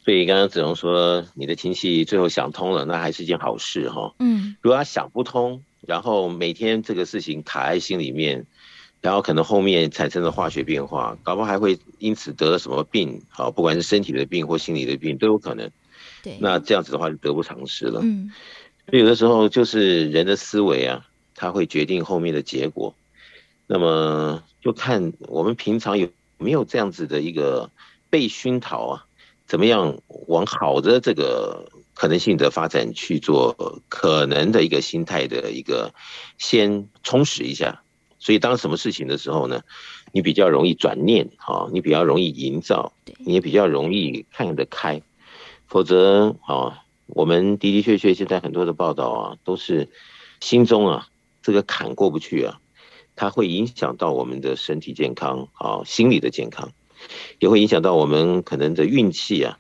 所以刚刚子龙说，你的亲戚最后想通了，那还是一件好事哈。嗯，如果他想不通，然后每天这个事情卡在心里面，然后可能后面产生了化学变化，搞不好还会因此得了什么病，好，不管是身体的病或心理的病都有可能。对，那这样子的话就得不偿失了。嗯，所以有的时候就是人的思维啊，他会决定后面的结果。那么就看我们平常有没有这样子的一个被熏陶啊。怎么样往好的这个可能性的发展去做？可能的一个心态的一个先充实一下。所以当什么事情的时候呢，你比较容易转念啊，你比较容易营造，你也比较容易看得开。否则啊，我们的的确确现在很多的报道啊，都是心中啊这个坎过不去啊，它会影响到我们的身体健康啊，心理的健康。也会影响到我们可能的运气啊，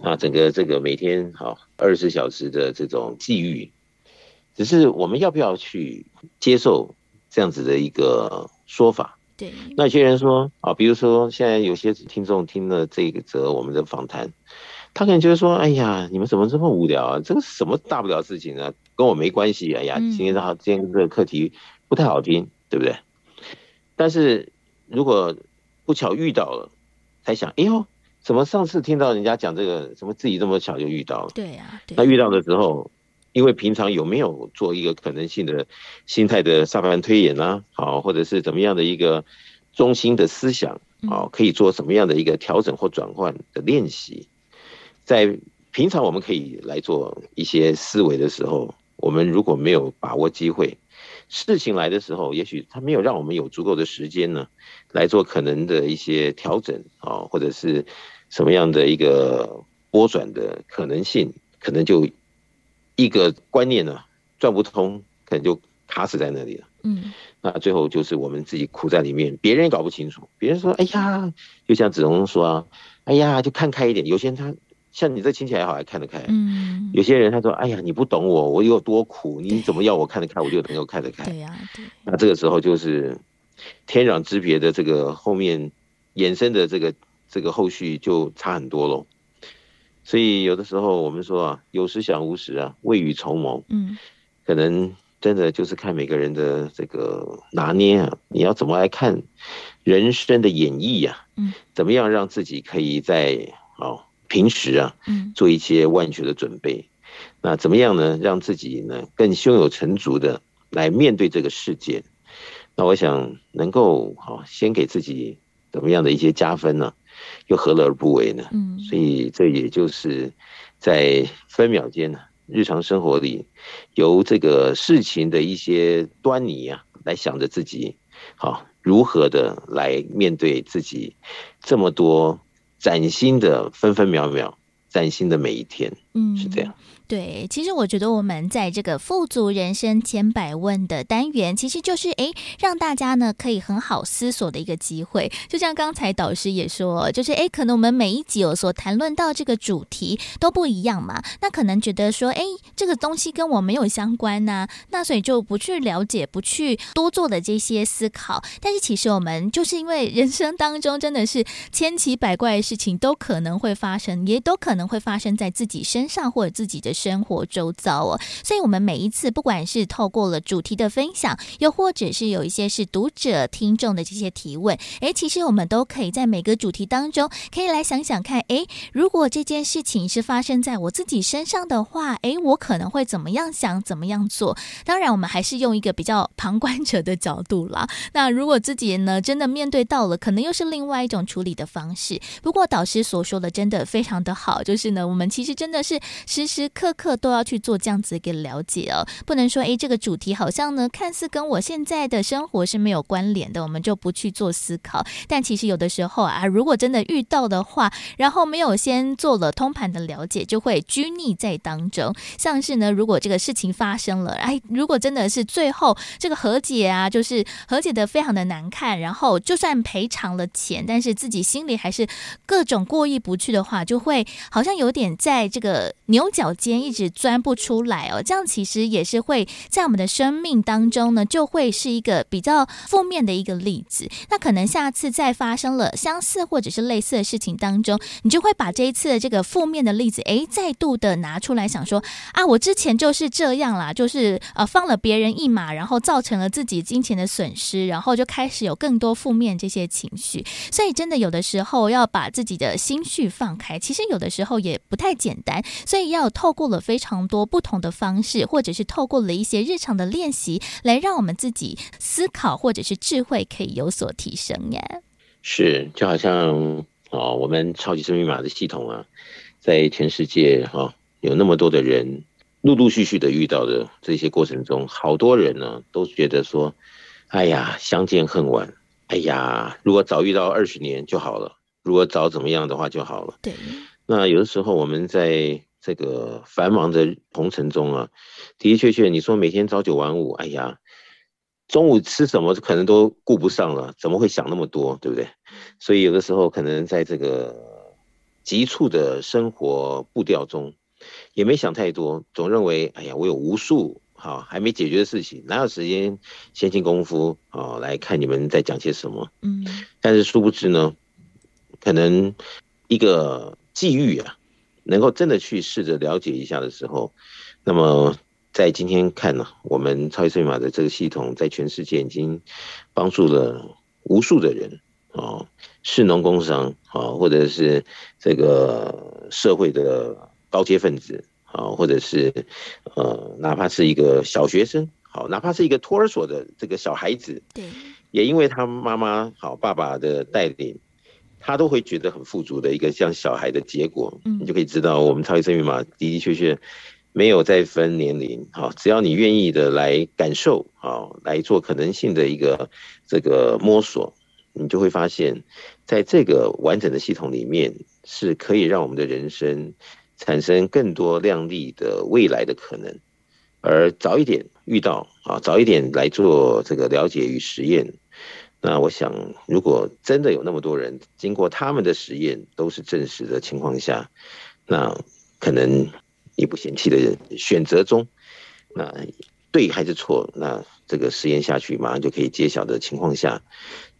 啊，整个这个每天好二十四小时的这种际遇，只是我们要不要去接受这样子的一个说法？对，那有些人说啊，比如说现在有些听众听了这个则我们的访谈，他可能觉得说，哎呀，你们怎么这么无聊啊？这个什么大不了事情啊，跟我没关系。哎呀，今天他今天这个课题不太好听，对不对？但是如果不巧遇到了。才想，哎呦，怎么上次听到人家讲这个，怎么自己这么巧就遇到了？对呀，那遇到的时候，因为平常有没有做一个可能性的心态的沙盘推演啊？好，或者是怎么样的一个中心的思想，好，可以做什么样的一个调整或转换的练习？在平常我们可以来做一些思维的时候，我们如果没有把握机会。事情来的时候，也许他没有让我们有足够的时间呢，来做可能的一些调整啊，或者是什么样的一个波转的可能性，可能就一个观念呢转不通，可能就卡死在那里了。嗯，那最后就是我们自己苦在里面，别人也搞不清楚。别人说：“哎呀，就像子龙说啊，哎呀，就看开一点。”有些人他像你这亲戚还好，还看得开。嗯，有些人他说：“哎呀，你不懂我，我有多苦，你怎么要我看得开，我就能够看得开。”对呀，对。那这个时候就是天壤之别的这个后面衍生的这个这个后续就差很多喽。所以有的时候我们说啊，有时想无时啊，未雨绸缪。嗯，可能真的就是看每个人的这个拿捏啊，你要怎么来看人生的演绎呀？嗯，怎么样让自己可以在哦平时啊，嗯，做一些万全的准备。那怎么样呢？让自己呢更胸有成竹的来面对这个世界。那我想能够好先给自己怎么样的一些加分呢？又何乐而不为呢？嗯，所以这也就是在分秒间呢，日常生活里，由这个事情的一些端倪啊，来想着自己好如何的来面对自己这么多崭新的分分秒秒，崭新的每一天。嗯，是这样。对，其实我觉得我们在这个富足人生千百问的单元，其实就是诶，让大家呢可以很好思索的一个机会。就像刚才导师也说，就是诶，可能我们每一集有所谈论到这个主题都不一样嘛，那可能觉得说，诶，这个东西跟我没有相关呐、那所以就不去了解，不去多做的这些思考。但是其实我们就是因为人生当中真的是千奇百怪的事情都可能会发生，也都可能会发生在自己身上或者自己的。生活周遭哦，所以我们每一次不管是透过了主题的分享，又或者是有一些是读者听众的这些提问，诶，其实我们都可以在每个主题当中，可以来想想看，诶，如果这件事情是发生在我自己身上的话，诶，我可能会怎么样想，怎么样做？当然，我们还是用一个比较旁观者的角度啦。那如果自己呢，真的面对到了，可能又是另外一种处理的方式。不过导师所说的真的非常的好，就是呢，我们其实真的是时时刻。刻刻都要去做这样子一个了解哦，不能说诶，这个主题好像呢，看似跟我现在的生活是没有关联的，我们就不去做思考。但其实有的时候啊，如果真的遇到的话，然后没有先做了通盘的了解，就会拘泥在当中。像是呢，如果这个事情发生了，哎，如果真的是最后这个和解啊，就是和解的非常的难看，然后就算赔偿了钱，但是自己心里还是各种过意不去的话，就会好像有点在这个牛角尖。一直钻不出来哦，这样其实也是会在我们的生命当中呢，就会是一个比较负面的一个例子。那可能下次再发生了相似或者是类似的事情当中，你就会把这一次的这个负面的例子，诶，再度的拿出来想说啊，我之前就是这样啦，就是呃放了别人一马，然后造成了自己金钱的损失，然后就开始有更多负面这些情绪。所以真的有的时候要把自己的心绪放开，其实有的时候也不太简单，所以要透过。了非常多不同的方式，或者是透过了一些日常的练习，来让我们自己思考或者是智慧可以有所提升耶。是，就好像哦，我们超级生命密码的系统啊，在全世界哈、哦、有那么多的人，陆陆续续的遇到的这些过程中，好多人呢都觉得说，哎呀，相见恨晚，哎呀，如果早遇到二十年就好了，如果早怎么样的话就好了。对，那有的时候我们在。这个繁忙的红尘中啊，的的确确，你说每天朝九晚五，哎呀，中午吃什么可能都顾不上了，怎么会想那么多，对不对？所以有的时候可能在这个急促的生活步调中，也没想太多，总认为，哎呀，我有无数好还没解决的事情，哪有时间闲情功夫啊来看你们在讲些什么？嗯，但是殊不知呢，可能一个际遇啊。能够真的去试着了解一下的时候，那么在今天看呢，我们超级生命密码的这个系统在全世界已经帮助了无数的人啊，士农工商啊，或者是这个社会的高阶分子啊，或者是呃，哪怕是一个小学生，好，哪怕是一个托儿所的这个小孩子，对，也因为他妈妈好，爸爸的带领。他都会觉得很富足的一个像小孩的结果，你就可以知道，我们超级生命密码的的确确没有再分年龄，好，只要你愿意的来感受，好，来做可能性的一个这个摸索，你就会发现，在这个完整的系统里面，是可以让我们的人生产生更多亮丽的未来的可能，而早一点遇到啊，早一点来做这个了解与实验。那我想，如果真的有那么多人经过他们的实验都是证实的情况下，那可能你不嫌弃的人选择中，那对还是错？那这个实验下去马上就可以揭晓的情况下，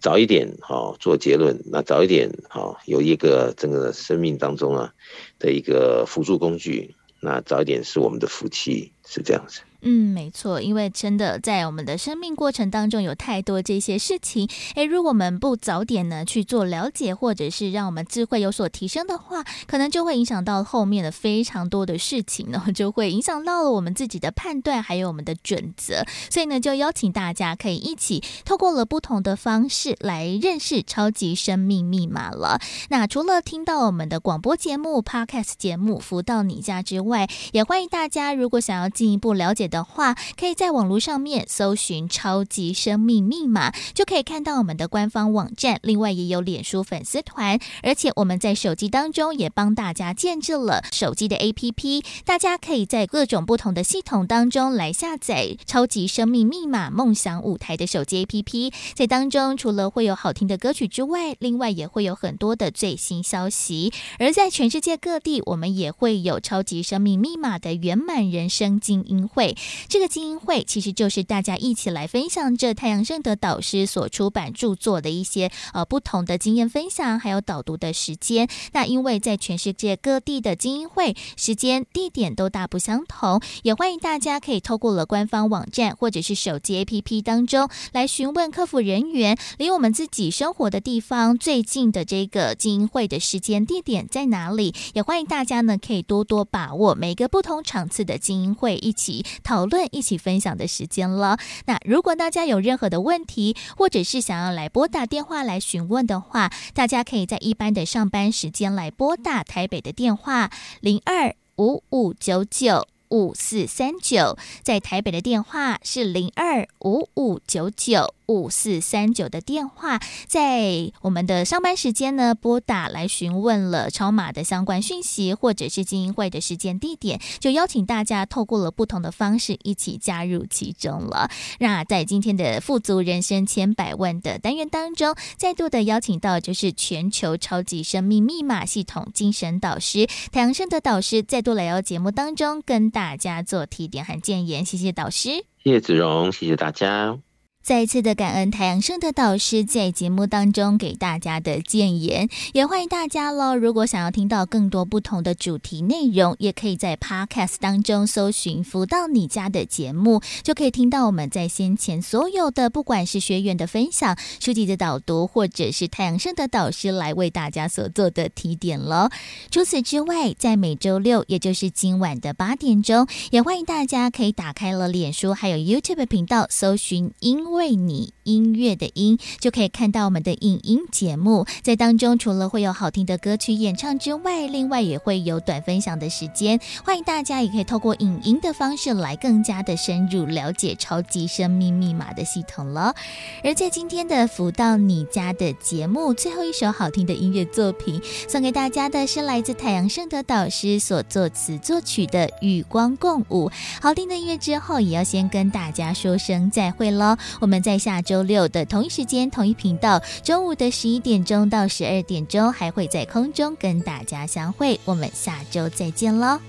早一点好做结论，那早一点好有一个整个生命当中啊的一个辅助工具，那早一点是我们的福气，是这样子。嗯，没错，因为真的在我们的生命过程当中有太多这些事情，诶，如果我们不早点呢去做了解，或者是让我们智慧有所提升的话，可能就会影响到后面的非常多的事情呢，就会影响到了我们自己的判断，还有我们的准则。所以呢，就邀请大家可以一起透过了不同的方式来认识超级生命密码了。那除了听到我们的广播节目、Podcast 节目《福到你家》之外，也欢迎大家如果想要进一步了解的。的话，可以在网络上面搜寻“超级生命密码”，就可以看到我们的官方网站。另外，也有脸书粉丝团，而且我们在手机当中也帮大家建置了手机的 APP，大家可以在各种不同的系统当中来下载“超级生命密码梦想舞台”的手机 APP。在当中，除了会有好听的歌曲之外，另外也会有很多的最新消息。而在全世界各地，我们也会有“超级生命密码”的圆满人生精英会。这个精英会其实就是大家一起来分享这太阳盛德导师所出版著作的一些呃不同的经验分享，还有导读的时间。那因为在全世界各地的精英会时间地点都大不相同，也欢迎大家可以透过了官方网站或者是手机 APP 当中来询问客服人员，离我们自己生活的地方最近的这个精英会的时间地点在哪里。也欢迎大家呢可以多多把握每个不同场次的精英会，一起讨。论一起分享的时间了。那如果大家有任何的问题，或者是想要来拨打电话来询问的话，大家可以在一般的上班时间来拨打台北的电话零二五五九九五四三九，在台北的电话是零二五五九九。五四三九的电话，在我们的上班时间呢，拨打来询问了超码的相关讯息，或者是精英会的时间地点，就邀请大家透过了不同的方式一起加入其中了。那在今天的富足人生千百万的单元当中，再度的邀请到就是全球超级生命密码系统精神导师太阳盛德导师，再度来到节目当中跟大家做提点和建言。谢谢导师，谢谢子荣，谢谢大家。再一次的感恩太阳盛德导师在节目当中给大家的建言，也欢迎大家喽。如果想要听到更多不同的主题内容，也可以在 Podcast 当中搜寻“福到你家”的节目，就可以听到我们在先前所有的，不管是学员的分享、书籍的导读，或者是太阳盛德导师来为大家所做的提点了。除此之外，在每周六，也就是今晚的八点钟，也欢迎大家可以打开了脸书还有 YouTube 频道，搜寻英。为你音乐的音，就可以看到我们的影音节目，在当中除了会有好听的歌曲演唱之外，另外也会有短分享的时间。欢迎大家也可以透过影音的方式来更加的深入了解超级生命密码的系统了。而在今天的福到你家的节目，最后一首好听的音乐作品送给大家的是来自太阳盛德导师所作词作曲的《与光共舞》。好听的音乐之后，也要先跟大家说声再会喽。我们在下周六的同一时间、同一频道，中午的十一点钟到十二点钟，还会在空中跟大家相会。我们下周再见喽，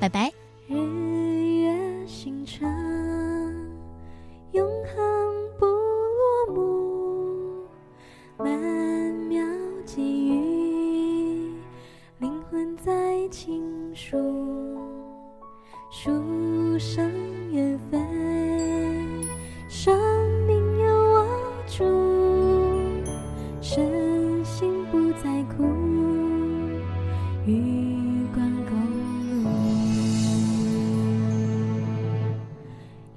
拜拜。日月星辰，永恒不落幕，曼妙际遇，灵魂在倾诉，书生缘分，身心不再苦，与光共舞，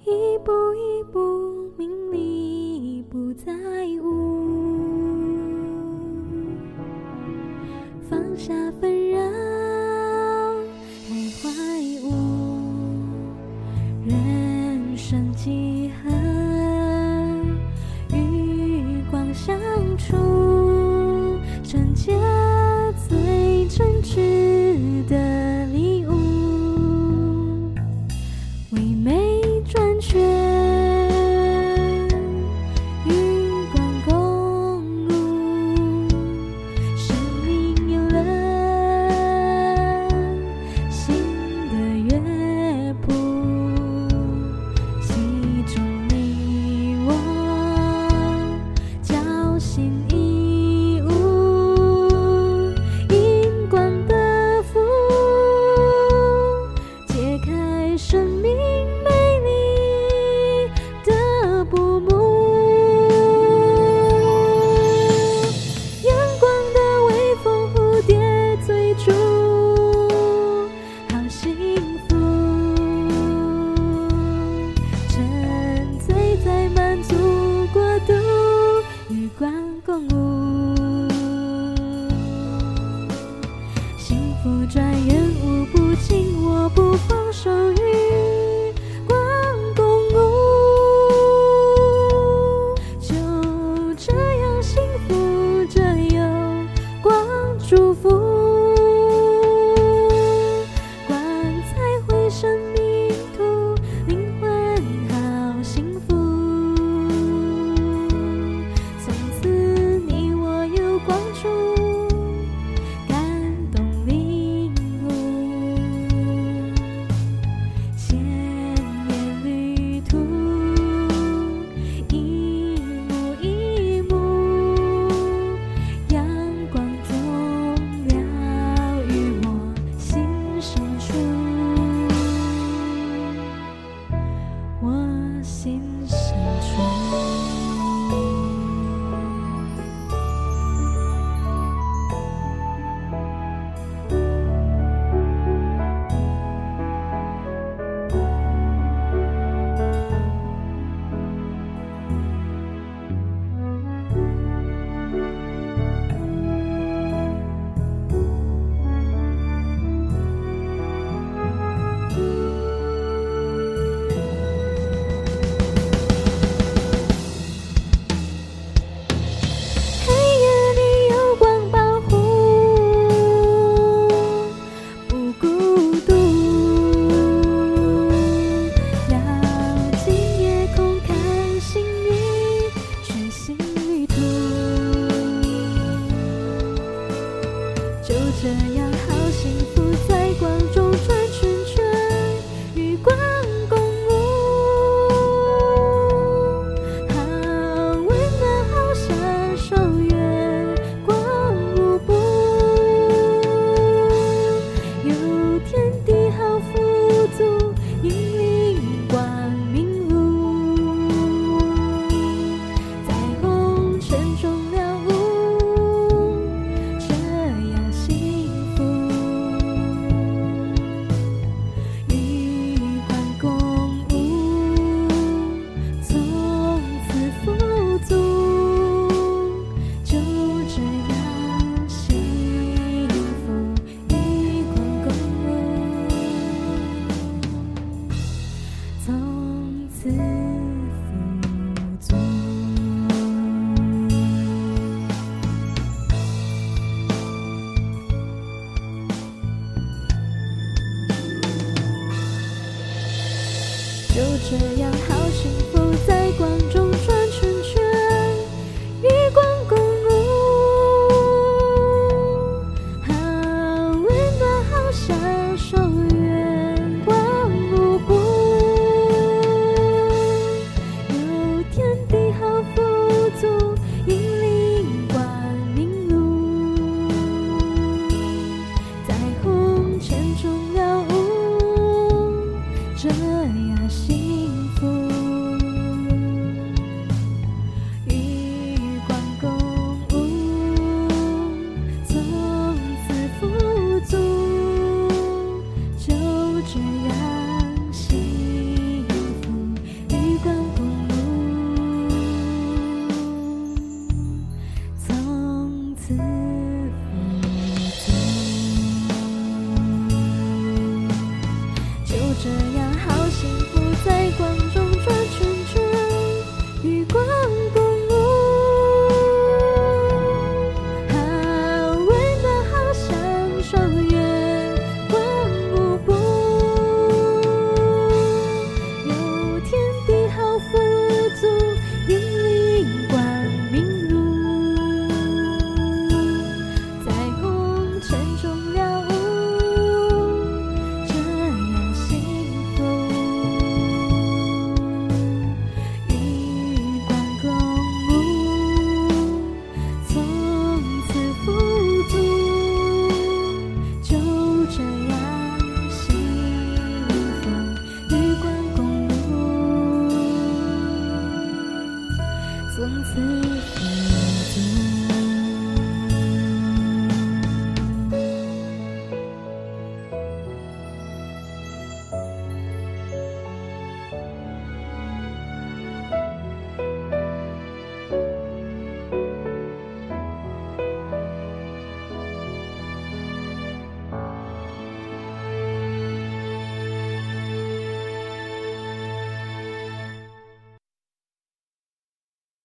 一步一